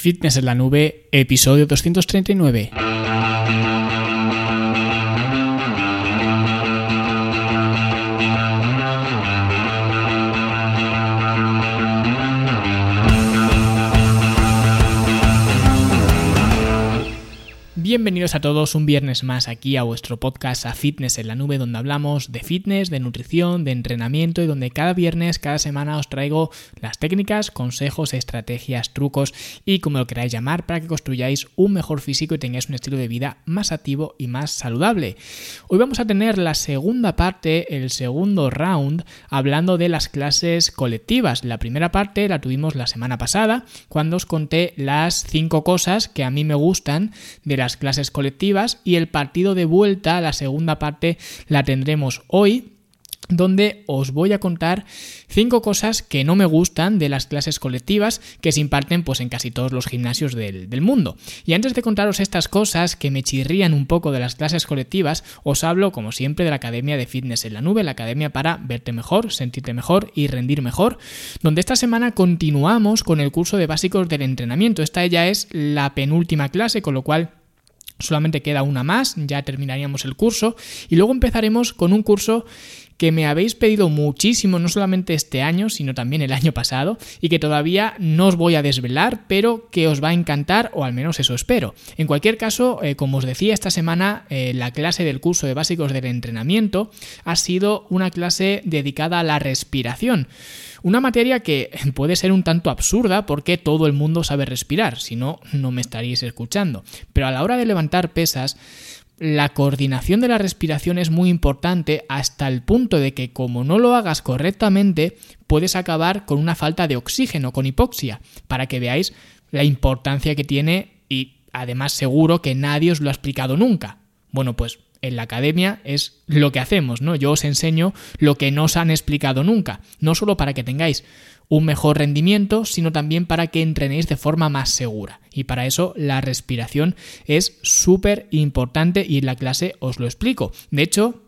Fitness en la Nube, episodio 239. Bienvenidos a todos un viernes más aquí a vuestro podcast A Fitness en la Nube, donde hablamos de fitness, de nutrición, de entrenamiento y donde cada viernes, cada semana os traigo las técnicas, consejos, estrategias, trucos y como lo queráis llamar para que construyáis un mejor físico y tengáis un estilo de vida más activo y más saludable. Hoy vamos a tener la segunda parte, el segundo round, hablando de las clases colectivas. La primera parte la tuvimos la semana pasada, cuando os conté las cinco cosas que a mí me gustan de las clases colectivas y el partido de vuelta, la segunda parte, la tendremos hoy donde os voy a contar cinco cosas que no me gustan de las clases colectivas que se imparten pues en casi todos los gimnasios del, del, mundo. Y antes de contaros estas cosas que me chirrían un poco de las clases colectivas, os hablo como siempre de la Academia de Fitness en la Nube, la academia para verte mejor, sentirte mejor y rendir mejor, donde esta semana continuamos con el curso de básicos del entrenamiento. Esta ya es la penúltima clase, con lo cual Solamente queda una más, ya terminaríamos el curso y luego empezaremos con un curso que me habéis pedido muchísimo, no solamente este año, sino también el año pasado, y que todavía no os voy a desvelar, pero que os va a encantar, o al menos eso espero. En cualquier caso, eh, como os decía esta semana, eh, la clase del curso de básicos del entrenamiento ha sido una clase dedicada a la respiración. Una materia que puede ser un tanto absurda porque todo el mundo sabe respirar, si no, no me estaríais escuchando. Pero a la hora de levantar pesas, la coordinación de la respiración es muy importante hasta el punto de que como no lo hagas correctamente, puedes acabar con una falta de oxígeno, con hipoxia, para que veáis la importancia que tiene y además seguro que nadie os lo ha explicado nunca. Bueno, pues en la academia es lo que hacemos, ¿no? Yo os enseño lo que no os han explicado nunca, no solo para que tengáis un mejor rendimiento, sino también para que entrenéis de forma más segura. Y para eso la respiración es súper importante y en la clase os lo explico. De hecho,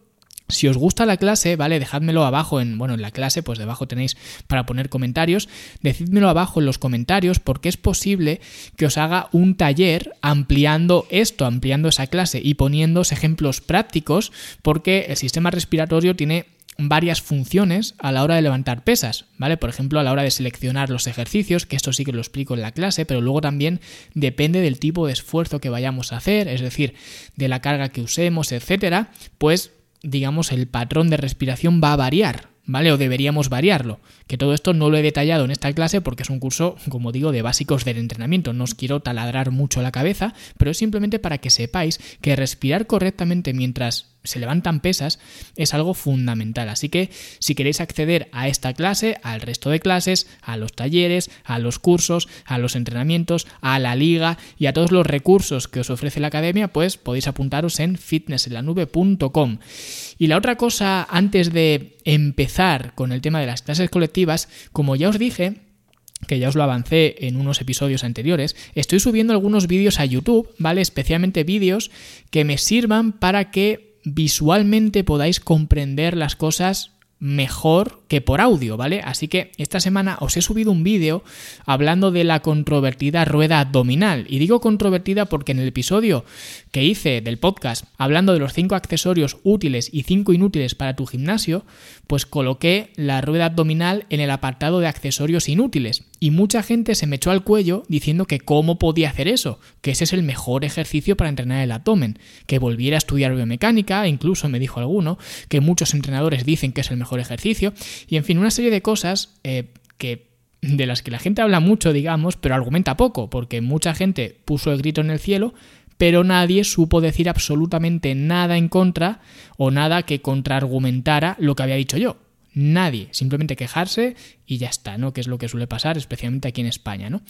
si os gusta la clase, ¿vale? Dejádmelo abajo en, bueno, en la clase, pues debajo tenéis para poner comentarios. Decídmelo abajo en los comentarios porque es posible que os haga un taller ampliando esto, ampliando esa clase y poniendo ejemplos prácticos porque el sistema respiratorio tiene varias funciones a la hora de levantar pesas, ¿vale? Por ejemplo, a la hora de seleccionar los ejercicios, que esto sí que lo explico en la clase, pero luego también depende del tipo de esfuerzo que vayamos a hacer, es decir, de la carga que usemos, etcétera, pues digamos, el patrón de respiración va a variar, ¿vale? O deberíamos variarlo. Que todo esto no lo he detallado en esta clase porque es un curso, como digo, de básicos del entrenamiento. No os quiero taladrar mucho la cabeza, pero es simplemente para que sepáis que respirar correctamente mientras se levantan pesas es algo fundamental. Así que si queréis acceder a esta clase, al resto de clases, a los talleres, a los cursos, a los entrenamientos, a la liga y a todos los recursos que os ofrece la academia, pues podéis apuntaros en fitnessenlanube.com. Y la otra cosa, antes de empezar con el tema de las clases colectivas, como ya os dije, que ya os lo avancé en unos episodios anteriores, estoy subiendo algunos vídeos a YouTube, ¿vale? Especialmente vídeos que me sirvan para que visualmente podáis comprender las cosas mejor que por audio, ¿vale? Así que esta semana os he subido un vídeo hablando de la controvertida rueda abdominal. Y digo controvertida porque en el episodio que hice del podcast hablando de los 5 accesorios útiles y 5 inútiles para tu gimnasio, pues coloqué la rueda abdominal en el apartado de accesorios inútiles. Y mucha gente se me echó al cuello diciendo que cómo podía hacer eso, que ese es el mejor ejercicio para entrenar el abdomen, que volviera a estudiar biomecánica, incluso me dijo alguno, que muchos entrenadores dicen que es el mejor ejercicio, y en fin, una serie de cosas eh, que de las que la gente habla mucho, digamos, pero argumenta poco, porque mucha gente puso el grito en el cielo, pero nadie supo decir absolutamente nada en contra o nada que contraargumentara lo que había dicho yo. Nadie, simplemente quejarse y ya está, ¿no? Que es lo que suele pasar, especialmente aquí en España, ¿no?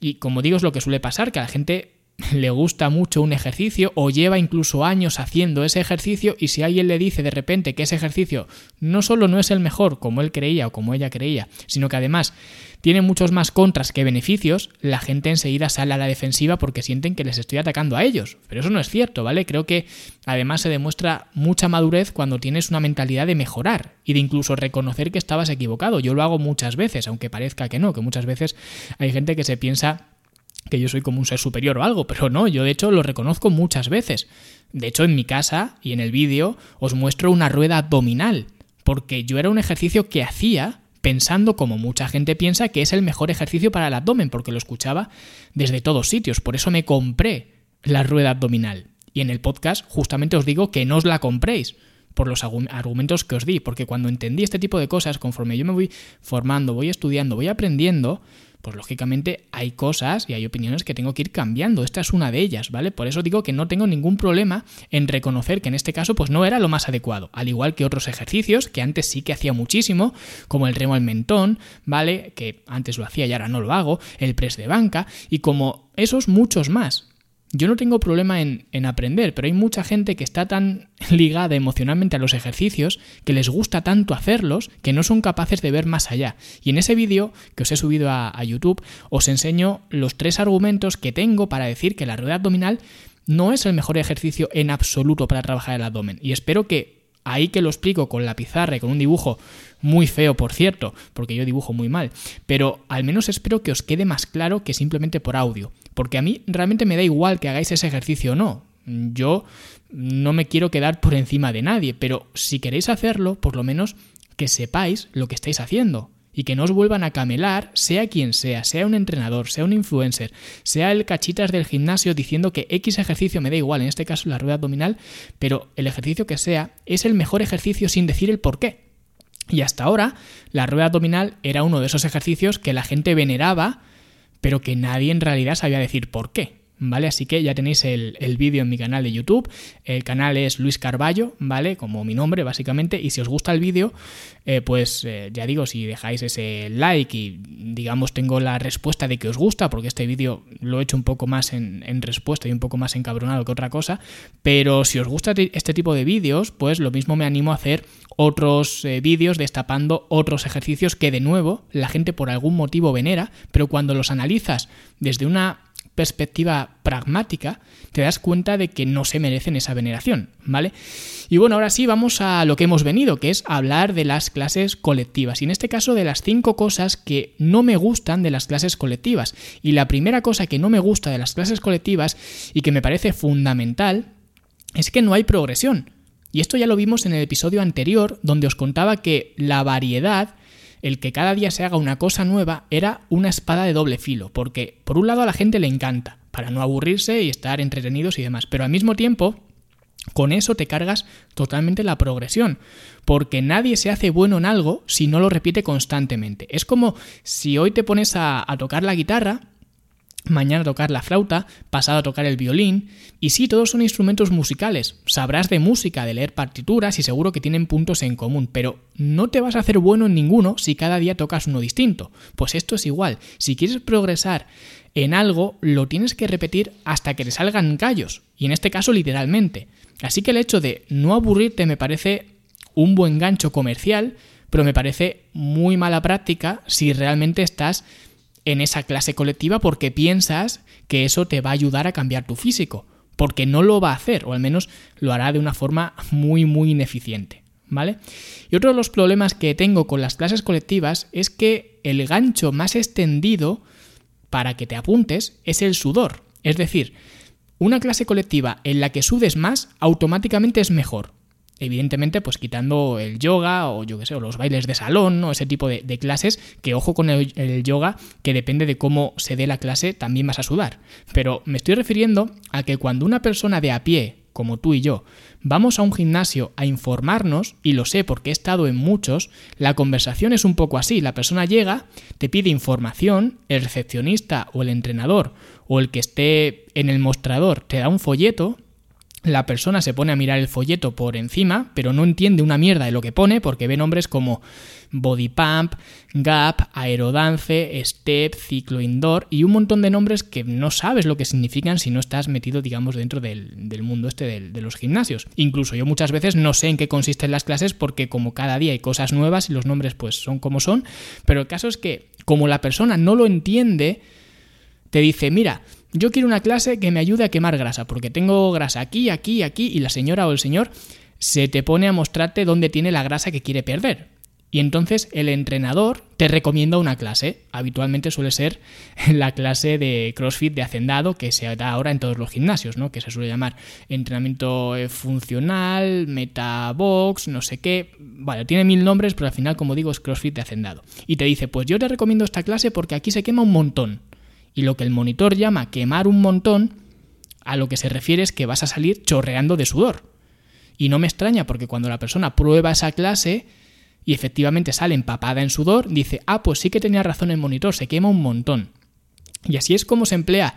Y como digo, es lo que suele pasar, que a la gente le gusta mucho un ejercicio o lleva incluso años haciendo ese ejercicio y si alguien le dice de repente que ese ejercicio no solo no es el mejor como él creía o como ella creía, sino que además tiene muchos más contras que beneficios, la gente enseguida sale a la defensiva porque sienten que les estoy atacando a ellos. Pero eso no es cierto, ¿vale? Creo que además se demuestra mucha madurez cuando tienes una mentalidad de mejorar y de incluso reconocer que estabas equivocado. Yo lo hago muchas veces, aunque parezca que no, que muchas veces hay gente que se piensa que yo soy como un ser superior o algo, pero no, yo de hecho lo reconozco muchas veces. De hecho, en mi casa y en el vídeo os muestro una rueda abdominal, porque yo era un ejercicio que hacía pensando como mucha gente piensa que es el mejor ejercicio para el abdomen, porque lo escuchaba desde todos sitios, por eso me compré la rueda abdominal. Y en el podcast justamente os digo que no os la compréis por los argumentos que os di, porque cuando entendí este tipo de cosas, conforme yo me voy formando, voy estudiando, voy aprendiendo, pues lógicamente hay cosas y hay opiniones que tengo que ir cambiando. Esta es una de ellas, ¿vale? Por eso digo que no tengo ningún problema en reconocer que en este caso pues no era lo más adecuado, al igual que otros ejercicios que antes sí que hacía muchísimo, como el remo al mentón, ¿vale? Que antes lo hacía y ahora no lo hago, el press de banca y como esos muchos más. Yo no tengo problema en, aprender, pero hay mucha gente que está tan ligada emocionalmente a los ejercicios, que les gusta tanto hacerlos, que no son capaces de ver más allá. Y en ese vídeo que os he subido a, a YouTube, os enseño los tres argumentos que tengo para decir que la rueda abdominal no es el mejor ejercicio en absoluto para trabajar el abdomen. Y espero que ahí que lo explico con la pizarra y con un dibujo muy feo, por cierto, porque yo dibujo muy mal, pero al menos espero que os quede más claro que simplemente por audio, porque a mí realmente me da igual que hagáis ese ejercicio o no. Yo no me quiero quedar por encima de nadie, pero si queréis hacerlo, por lo menos que sepáis lo que estáis haciendo y que no os vuelvan a camelar, sea quien sea, sea un entrenador, sea un influencer, sea el cachitas del gimnasio diciendo que X ejercicio me da igual, en este caso la rueda abdominal, pero el ejercicio que sea es el mejor ejercicio sin decir el por qué. Y hasta ahora, la rueda abdominal era uno de esos ejercicios que la gente veneraba, pero que nadie en realidad sabía decir por qué. ¿Vale? Así que ya tenéis el, vídeo en mi canal de YouTube. El canal es Luis Carballo, ¿vale? Como mi nombre, básicamente. Y si os gusta el vídeo, eh, pues eh, ya digo, si dejáis ese like y digamos tengo la respuesta de que os gusta, porque este vídeo lo he hecho un poco más en, respuesta y un poco más encabronado que otra cosa. Pero si os gusta este tipo de vídeos, pues lo mismo me animo a hacer otros eh, vídeos destapando otros ejercicios que de nuevo la gente por algún motivo venera, pero cuando los analizas desde una perspectiva pragmática, te das cuenta de que no se merecen esa veneración, ¿vale? Y bueno, ahora sí vamos a lo que hemos venido, que es hablar de las clases colectivas. Y en este caso de las cinco cosas que no me gustan de las clases colectivas. Y la primera cosa que no me gusta de las clases colectivas y que me parece fundamental es que no hay progresión. Y esto ya lo vimos en el episodio anterior, donde os contaba que la variedad el que cada día se haga una cosa nueva era una espada de doble filo, porque por un lado a la gente le encanta, para no aburrirse y estar entretenidos y demás, pero al mismo tiempo con eso te cargas totalmente la progresión, porque nadie se hace bueno en algo si no lo repite constantemente. Es como si hoy te pones a, a tocar la guitarra, mañana tocar la flauta, pasado a tocar el violín, y sí, todos son instrumentos musicales, sabrás de música, de leer partituras y seguro que tienen puntos en común, pero no te vas a hacer bueno en ninguno si cada día tocas uno distinto. Pues esto es igual, si quieres progresar en algo, lo tienes que repetir hasta que te salgan callos, y en este caso literalmente. Así que el hecho de no aburrirte me parece un buen gancho comercial, pero me parece muy mala práctica si realmente estás en esa clase colectiva porque piensas que eso te va a ayudar a cambiar tu físico, porque no lo va a hacer, o al menos lo hará de una forma muy, muy ineficiente. ¿Vale? Y otro de los problemas que tengo con las clases colectivas es que el gancho más extendido para que te apuntes es el sudor. Es decir, una clase colectiva en la que sudes más automáticamente es mejor. Evidentemente, pues quitando el yoga o yo qué sé, o los bailes de salón, o ese tipo de, clases, que ojo con el, yoga, que depende de cómo se dé la clase, también vas a sudar. Pero me estoy refiriendo a que cuando una persona de a pie, como tú y yo, vamos a un gimnasio a informarnos, y lo sé porque he estado en muchos, la conversación es un poco así. La persona llega, te pide información, el recepcionista o el entrenador o el que esté en el mostrador te da un folleto, la persona se pone a mirar el folleto por encima, pero no entiende una mierda de lo que pone porque ve nombres como Body Pump, Gap, Aerodance, Step, Ciclo Indoor y un montón de nombres que no sabes lo que significan si no estás metido, digamos, dentro del, mundo este de los gimnasios. Incluso yo muchas veces no sé en qué consisten las clases porque como cada día hay cosas nuevas y los nombres pues son como son, pero el caso es que como la persona no lo entiende, te dice, mira, yo quiero una clase que me ayude a quemar grasa, porque tengo grasa aquí, aquí, aquí, y la señora o el señor se te pone a mostrarte dónde tiene la grasa que quiere perder. Y entonces el entrenador te recomienda una clase. Habitualmente suele ser la clase de CrossFit de hacendado que se da ahora en todos los gimnasios, ¿no? Que se suele llamar entrenamiento eh, funcional, metabox, no sé qué. Vale, tiene mil nombres, pero al final, como digo, es CrossFit de hacendado. Y te dice, pues yo te recomiendo esta clase porque aquí se quema un montón. Y lo que el monitor llama quemar un montón, a lo que se refiere es que vas a salir chorreando de sudor. Y no me extraña porque cuando la persona prueba esa clase, y efectivamente sale empapada en sudor, dice, ah, pues sí que tenía razón el monitor, se quema un montón. Y así es como se emplea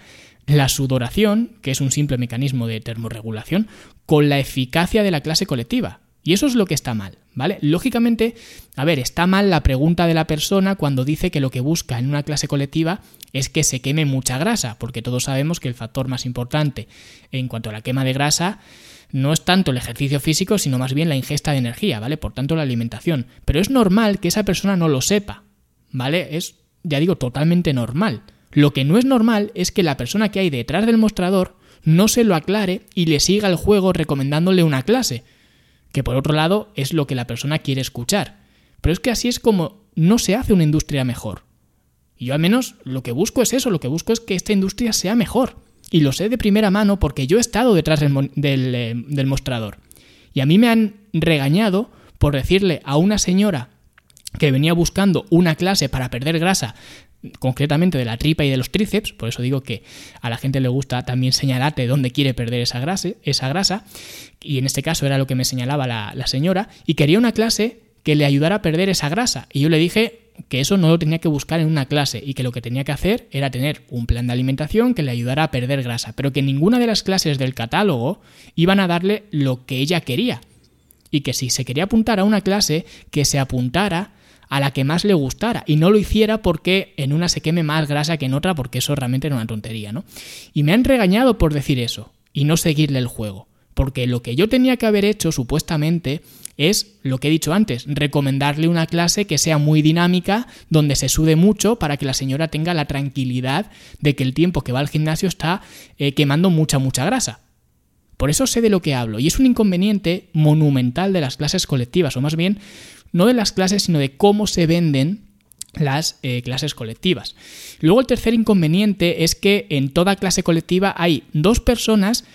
la sudoración, que es un simple mecanismo de termorregulación, con la eficacia de la clase colectiva. Y eso es lo que está mal, ¿vale? Lógicamente, a ver, está mal la pregunta de la persona cuando dice que lo que busca en una clase colectiva es que se queme mucha grasa, porque todos sabemos que el factor más importante en cuanto a la quema de grasa no es tanto el ejercicio físico, sino más bien la ingesta de energía, ¿vale? Por tanto, la alimentación. Pero es normal que esa persona no lo sepa, ¿vale? Es, ya digo, totalmente normal. Lo que no es normal es que la persona que hay detrás del mostrador no se lo aclare y le siga el juego recomendándole una clase, que por otro lado es lo que la persona quiere escuchar. Pero es que así es como no se hace una industria mejor. Y yo al menos lo que busco es eso, lo que busco es que esta industria sea mejor. Y lo sé de primera mano porque yo he estado detrás del, eh, del, mostrador. Y a mí me han regañado por decirle a una señora que venía buscando una clase para perder grasa, concretamente de la tripa y de los tríceps, por eso digo que a la gente le gusta también señalarte dónde quiere perder esa grasa, y en este caso era lo que me señalaba la, la señora, y quería una clase que le ayudara a perder esa grasa. Y yo le dije que eso no lo tenía que buscar en una clase y que lo que tenía que hacer era tener un plan de alimentación que le ayudara a perder grasa, pero que ninguna de las clases del catálogo iban a darle lo que ella quería. Y que si se quería apuntar a una clase, que se apuntara a la que más le gustara y no lo hiciera porque en una se queme más grasa que en otra porque eso realmente era una tontería, ¿no? Y me han regañado por decir eso y no seguirle el juego. Porque lo que yo tenía que haber hecho, supuestamente, es lo que he dicho antes, recomendarle una clase que sea muy dinámica, donde se sude mucho para que la señora tenga la tranquilidad de que el tiempo que va al gimnasio está eh, quemando mucha, mucha grasa. Por eso sé de lo que hablo, y es un inconveniente monumental de las clases colectivas, o más bien, no de las clases, sino de cómo se venden las eh, clases colectivas. Luego el tercer inconveniente es que en toda clase colectiva hay dos personas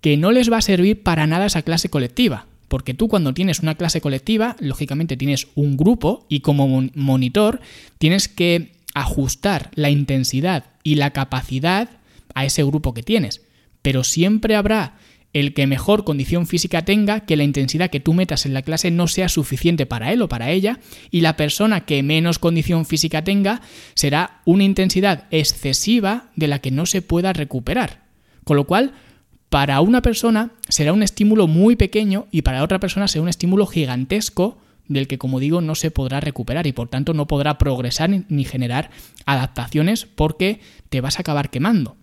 que no les va a servir para nada esa clase colectiva. Porque tú cuando tienes una clase colectiva, lógicamente tienes un grupo y como monitor tienes que ajustar la intensidad y la capacidad a ese grupo que tienes. Pero siempre habrá el que mejor condición física tenga, que la intensidad que tú metas en la clase no sea suficiente para él o para ella, y la persona que menos condición física tenga será una intensidad excesiva de la que no se pueda recuperar. Con lo cual, para una persona será un estímulo muy pequeño y para otra persona será un estímulo gigantesco del que, como digo, no se podrá recuperar y por tanto no podrá progresar ni generar adaptaciones porque te vas a acabar quemando.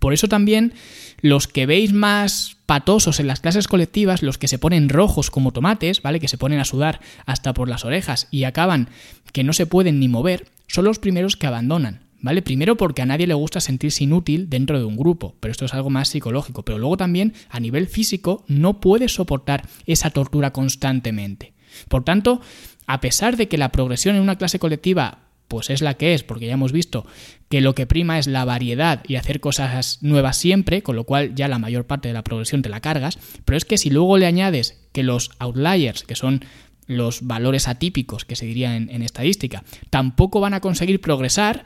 Por eso también los que veis más patosos en las clases colectivas, los que se ponen rojos como tomates, ¿vale? Que se ponen a sudar hasta por las orejas y acaban que no se pueden ni mover, son los primeros que abandonan. ¿Vale? Primero porque a nadie le gusta sentirse inútil dentro de un grupo, pero esto es algo más psicológico, pero luego también a nivel físico no puedes soportar esa tortura constantemente. Por tanto, a pesar de que la progresión en una clase colectiva pues es la que es, porque ya hemos visto que lo que prima es la variedad y hacer cosas nuevas siempre, con lo cual ya la mayor parte de la progresión te la cargas, pero es que si luego le añades que los outliers, que son los valores atípicos que se dirían en, estadística, tampoco van a conseguir progresar,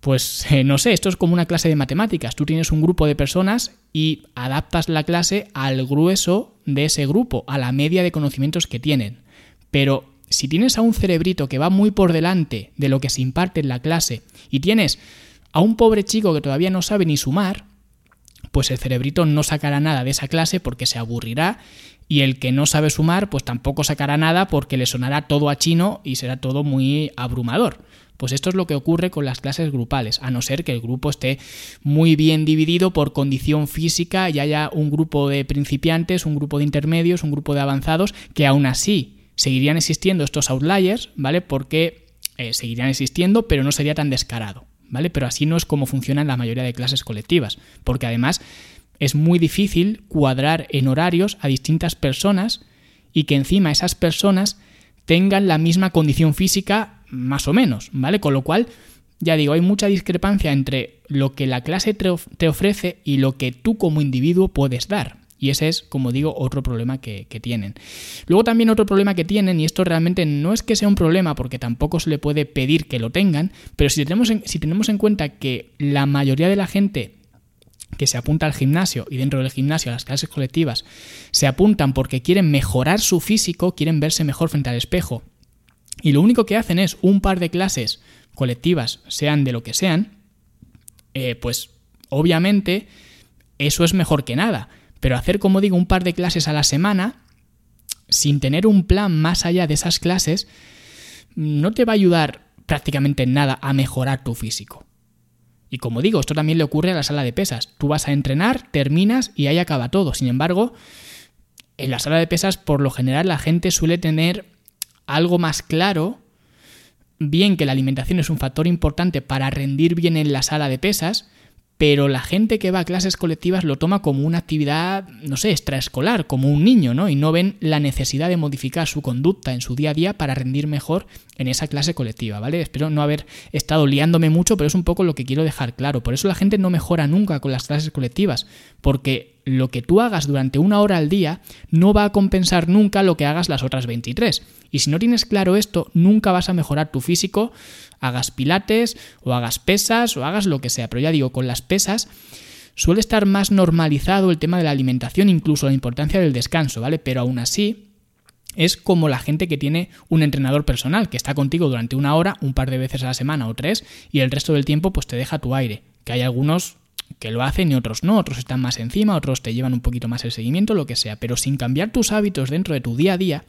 pues eh, no sé, esto es como una clase de matemáticas. Tú tienes un grupo de personas y adaptas la clase al grueso de ese grupo, a la media de conocimientos que tienen. Pero si tienes a un cerebrito que va muy por delante de lo que se imparte en la clase y tienes a un pobre chico que todavía no sabe ni sumar, pues el cerebrito no sacará nada de esa clase porque se aburrirá y el que no sabe sumar pues tampoco sacará nada porque le sonará todo a chino y será todo muy abrumador. Pues esto es lo que ocurre con las clases grupales, a no ser que el grupo esté muy bien dividido por condición física y haya un grupo de principiantes, un grupo de intermedios, un grupo de avanzados, que aún así seguirían existiendo estos outliers, ¿vale? Porque eh, seguirían existiendo, pero no sería tan descarado, ¿vale? Pero así no es como funcionan la mayoría de clases colectivas, porque además es muy difícil cuadrar en horarios a distintas personas y que encima esas personas tengan la misma condición física más o menos, ¿vale? Con lo cual, ya digo, hay mucha discrepancia entre lo que la clase te ofrece y lo que tú como individuo puedes dar. Y ese es, como digo, otro problema que, tienen. Luego también otro problema que tienen, y esto realmente no es que sea un problema porque tampoco se le puede pedir que lo tengan, pero si tenemos en, si tenemos en cuenta que la mayoría de la gente que se apunta al gimnasio y dentro del gimnasio a las clases colectivas se apuntan porque quieren mejorar su físico, quieren verse mejor frente al espejo, y lo único que hacen es un par de clases colectivas, sean de lo que sean, eh, pues obviamente eso es mejor que nada. Pero hacer, como digo, un par de clases a la semana, sin tener un plan más allá de esas clases, no te va a ayudar prácticamente en nada a mejorar tu físico. Y como digo, esto también le ocurre a la sala de pesas. Tú vas a entrenar, terminas y ahí acaba todo. Sin embargo, en la sala de pesas, por lo general, la gente suele tener algo más claro, bien que la alimentación es un factor importante para rendir bien en la sala de pesas, pero la gente que va a clases colectivas lo toma como una actividad, no sé, extraescolar, como un niño, ¿no? Y no ven la necesidad de modificar su conducta en su día a día para rendir mejor en esa clase colectiva, ¿vale? Espero no haber estado liándome mucho, pero es un poco lo que quiero dejar claro. Por eso la gente no mejora nunca con las clases colectivas, porque lo que tú hagas durante una hora al día no va a compensar nunca lo que hagas las otras 23. Y si no tienes claro esto, nunca vas a mejorar tu físico, hagas pilates o hagas pesas o hagas lo que sea. Pero ya digo, con las pesas suele estar más normalizado el tema de la alimentación, incluso la importancia del descanso, ¿vale? Pero aún así, es como la gente que tiene un entrenador personal, que está contigo durante una hora, un par de veces a la semana o tres, y el resto del tiempo pues te deja tu aire. Que hay algunos que lo hacen y otros no, otros están más encima, otros te llevan un poquito más el seguimiento, lo que sea, pero sin cambiar tus hábitos dentro de tu día a día,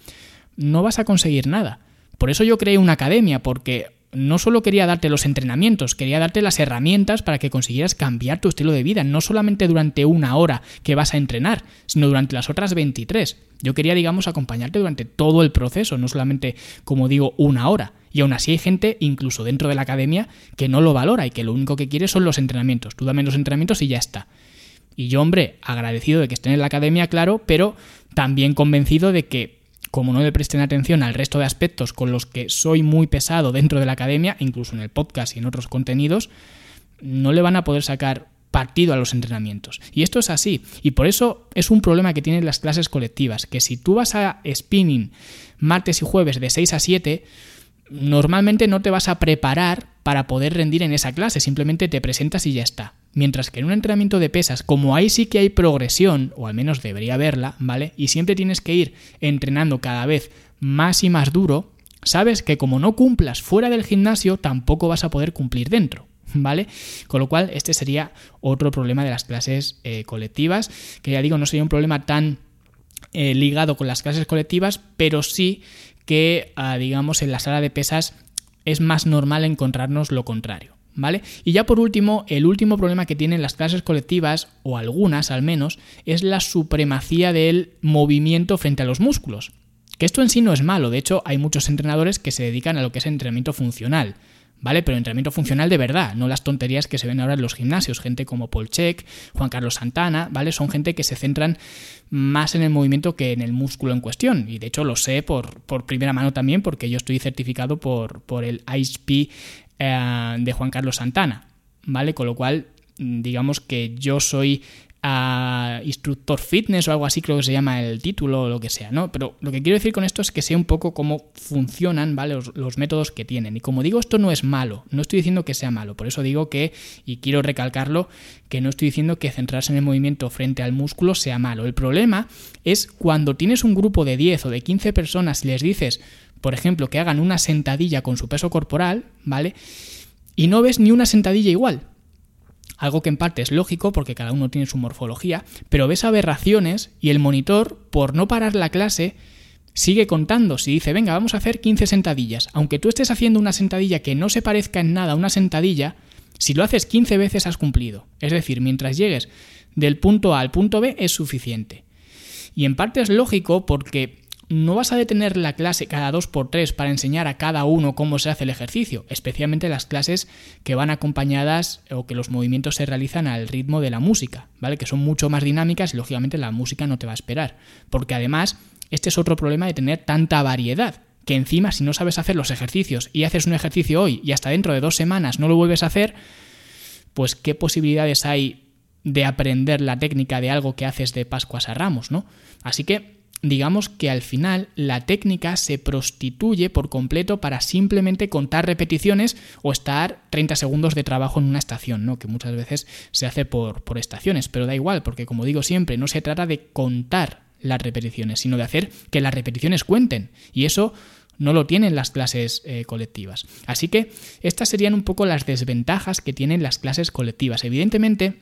no vas a conseguir nada. Por eso yo creé una academia, porque no solo quería darte los entrenamientos, quería darte las herramientas para que consiguieras cambiar tu estilo de vida, no solamente durante una hora que vas a entrenar, sino durante las otras 23. Yo quería, digamos, acompañarte durante todo el proceso, no solamente, como digo, una hora. Y aún así hay gente, incluso dentro de la academia, que no lo valora y que lo único que quiere son los entrenamientos. Tú dame los entrenamientos y ya está. Y yo, hombre, agradecido de que estén en la academia, claro, pero también convencido de que como no le presten atención al resto de aspectos con los que soy muy pesado dentro de la academia, incluso en el podcast y en otros contenidos, no le van a poder sacar partido a los entrenamientos. Y esto es así. Y por eso es un problema que tienen las clases colectivas, que si tú vas a spinning martes y jueves de 6 a 7, normalmente no te vas a preparar para poder rendir en esa clase, simplemente te presentas y ya está. Mientras que en un entrenamiento de pesas, como ahí sí que hay progresión, o al menos debería haberla, ¿vale? Y siempre tienes que ir entrenando cada vez más y más duro, sabes que como no cumplas fuera del gimnasio, tampoco vas a poder cumplir dentro. ¿Vale? Con lo cual, este sería otro problema de las clases eh, colectivas, que ya digo, no sería un problema tan eh, ligado con las clases colectivas, pero sí que, ah, digamos, en la sala de pesas es más normal encontrarnos lo contrario. ¿Vale? Y ya por último, el último problema que tienen las clases colectivas, o algunas al menos, es la supremacía del movimiento frente a los músculos. Que esto en sí no es malo, de hecho hay muchos entrenadores que se dedican a lo que es entrenamiento funcional. ¿Vale? Pero entrenamiento funcional de verdad, no las tonterías que se ven ahora en los gimnasios. Gente como Paul Check, Juan Carlos Santana, ¿vale? Son gente que se centran más en el movimiento que en el músculo en cuestión. Y de hecho lo sé por, por primera mano también, porque yo estoy certificado por, por el ISP eh, de Juan Carlos Santana, ¿vale? Con lo cual, digamos que yo soy a instructor fitness o algo así, creo que se llama el título o lo que sea, ¿no? Pero lo que quiero decir con esto es que sé un poco cómo funcionan, ¿vale? Los, métodos que tienen. Y como digo, esto no es malo, no estoy diciendo que sea malo, por eso digo que, y quiero recalcarlo, que no estoy diciendo que centrarse en el movimiento frente al músculo sea malo. El problema es cuando tienes un grupo de 10 o de 15 personas y les dices, por ejemplo, que hagan una sentadilla con su peso corporal, ¿vale? Y no ves ni una sentadilla igual algo que en parte es lógico porque cada uno tiene su morfología, pero ves aberraciones y el monitor, por no parar la clase, sigue contando. Si dice, venga, vamos a hacer 15 sentadillas, aunque tú estés haciendo una sentadilla que no se parezca en nada a una sentadilla, si lo haces 15 veces has cumplido. Es decir, mientras llegues del punto A al punto B es suficiente. Y en parte es lógico porque no vas a detener la clase cada dos por tres para enseñar a cada uno cómo se hace el ejercicio, especialmente las clases que van acompañadas o que los movimientos se realizan al ritmo de la música, ¿vale? Que son mucho más dinámicas y lógicamente la música no te va a esperar. Porque además, este es otro problema de tener tanta variedad. que encima si no sabes hacer los ejercicios y haces un ejercicio hoy y hasta dentro de dos semanas no lo vuelves a hacer, pues qué posibilidades hay de aprender la técnica de algo que haces de Pascuas a Ramos, ¿no? Así que digamos que al final la técnica se prostituye por completo para simplemente contar repeticiones o estar 30 segundos de trabajo en una estación, ¿no? que muchas veces se hace por, por estaciones, pero da igual, porque como digo siempre, no se trata de contar las repeticiones, sino de hacer que las repeticiones cuenten. Y eso no lo tienen las clases eh, colectivas. Así que estas serían un poco las desventajas que tienen las clases colectivas. Evidentemente,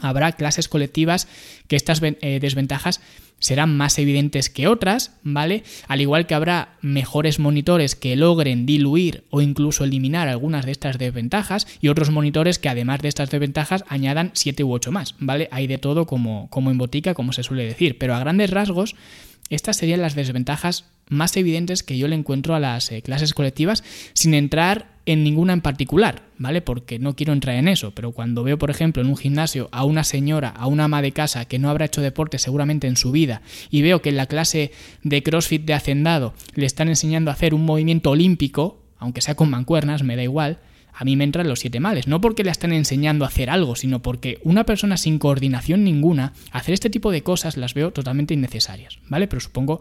habrá clases colectivas que estas eh, desventajas serán más evidentes que otras, ¿vale? Al igual que habrá mejores monitores que logren diluir o incluso eliminar algunas de estas desventajas y otros monitores que además de estas desventajas añadan 7 u 8 más, ¿vale? Hay de todo como, como en botica, como se suele decir, pero a grandes rasgos estas serían las desventajas más evidentes que yo le encuentro a las eh, clases colectivas sin entrar en ninguna en particular, ¿vale? Porque no quiero entrar en eso, pero cuando veo, por ejemplo, en un gimnasio a una señora, a una ama de casa que no habrá hecho deporte seguramente en su vida y veo que en la clase de CrossFit de Hacendado le están enseñando a hacer un movimiento olímpico, aunque sea con mancuernas, me da igual, a mí me entran los siete males. No porque le están enseñando a hacer algo, sino porque una persona sin coordinación ninguna, hacer este tipo de cosas las veo totalmente innecesarias, ¿vale? Pero supongo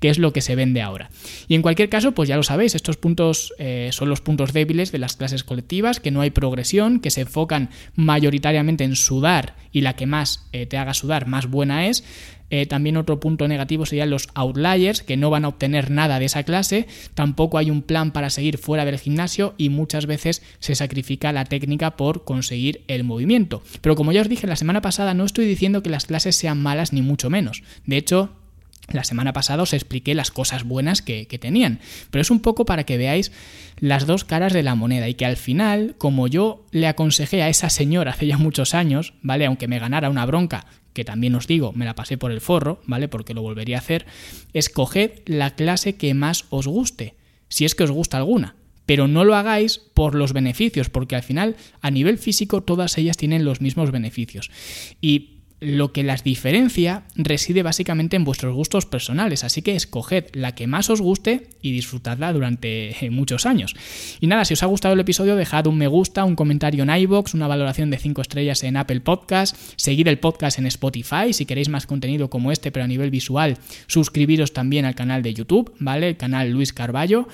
que es lo que se vende ahora. Y en cualquier caso, pues ya lo sabéis, estos puntos eh, son los puntos débiles de las clases colectivas, que no hay progresión, que se enfocan mayoritariamente en sudar y la que más eh, te haga sudar, más buena es. Eh, también otro punto negativo serían los outliers, que no van a obtener nada de esa clase. Tampoco hay un plan para seguir fuera del gimnasio y muchas veces se sacrifica la técnica por conseguir el movimiento. Pero como ya os dije la semana pasada, no estoy diciendo que las clases sean malas ni mucho menos. De hecho, la semana pasada os expliqué las cosas buenas que, tenían, pero es un poco para que veáis las dos caras de la moneda y que al final, como yo le aconsejé a esa señora hace ya muchos años, ¿vale? Aunque me ganara una bronca que también os digo, me la pasé por el forro, ¿vale? Porque lo volvería a hacer, escoged la clase que más os guste, si es que os gusta alguna. Pero no lo hagáis por los beneficios, porque al final, a nivel físico, todas ellas tienen los mismos beneficios. Y lo que las diferencia reside básicamente en vuestros gustos personales, así que escoged la que más os guste y disfrutadla durante eh, muchos años. Y nada, si os ha gustado el episodio, dejad un me gusta, un comentario en iBox, una valoración de 5 estrellas en Apple Podcast, seguid el podcast en Spotify, si queréis más contenido como este, pero a nivel visual, suscribiros también al canal de YouTube, ¿vale? El canal Luis Carballo.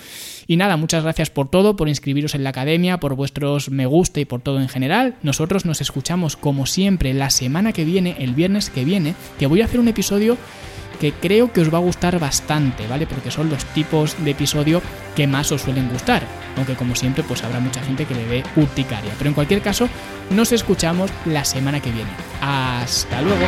Y nada, muchas gracias por todo, por inscribiros en la academia, por vuestros me gusta y por todo en general. Nosotros nos escuchamos como siempre la semana que el viernes que viene, que voy a hacer un episodio que creo que os va a gustar bastante, ¿vale? Porque son los tipos de episodio que más os suelen gustar. Aunque como siempre, pues habrá mucha gente que le dé urticaria. Pero en cualquier caso, nos escuchamos la semana que viene. Hasta luego.